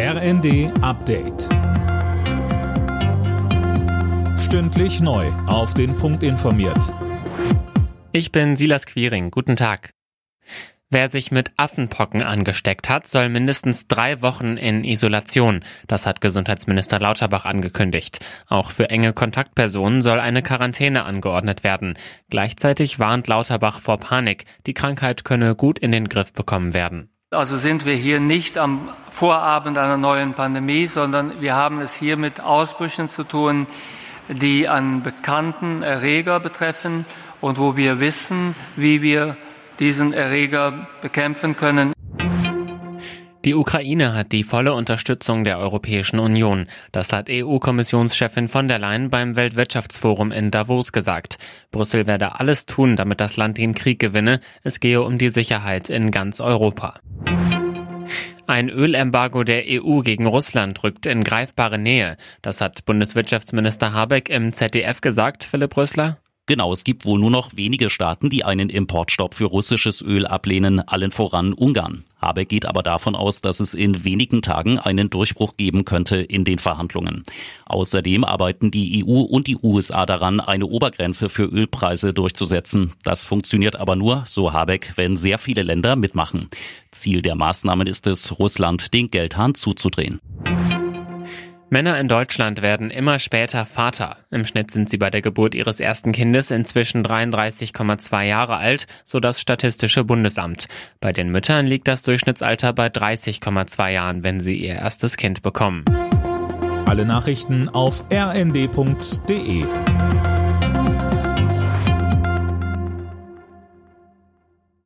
RND Update. Stündlich neu. Auf den Punkt informiert. Ich bin Silas Quiring. Guten Tag. Wer sich mit Affenpocken angesteckt hat, soll mindestens drei Wochen in Isolation. Das hat Gesundheitsminister Lauterbach angekündigt. Auch für enge Kontaktpersonen soll eine Quarantäne angeordnet werden. Gleichzeitig warnt Lauterbach vor Panik. Die Krankheit könne gut in den Griff bekommen werden. Also sind wir hier nicht am Vorabend einer neuen Pandemie, sondern wir haben es hier mit Ausbrüchen zu tun, die an bekannten Erreger betreffen und wo wir wissen, wie wir diesen Erreger bekämpfen können. Die Ukraine hat die volle Unterstützung der Europäischen Union. Das hat EU-Kommissionschefin von der Leyen beim Weltwirtschaftsforum in Davos gesagt. Brüssel werde alles tun, damit das Land den Krieg gewinne. Es gehe um die Sicherheit in ganz Europa. Ein Ölembargo der EU gegen Russland rückt in greifbare Nähe. Das hat Bundeswirtschaftsminister Habeck im ZDF gesagt, Philipp Rössler. Genau, es gibt wohl nur noch wenige Staaten, die einen Importstopp für russisches Öl ablehnen, allen voran Ungarn. Habeck geht aber davon aus, dass es in wenigen Tagen einen Durchbruch geben könnte in den Verhandlungen. Außerdem arbeiten die EU und die USA daran, eine Obergrenze für Ölpreise durchzusetzen. Das funktioniert aber nur, so Habeck, wenn sehr viele Länder mitmachen. Ziel der Maßnahmen ist es, Russland den Geldhahn zuzudrehen. Männer in Deutschland werden immer später Vater. Im Schnitt sind sie bei der Geburt ihres ersten Kindes inzwischen 33,2 Jahre alt, so das Statistische Bundesamt. Bei den Müttern liegt das Durchschnittsalter bei 30,2 Jahren, wenn sie ihr erstes Kind bekommen. Alle Nachrichten auf rnd.de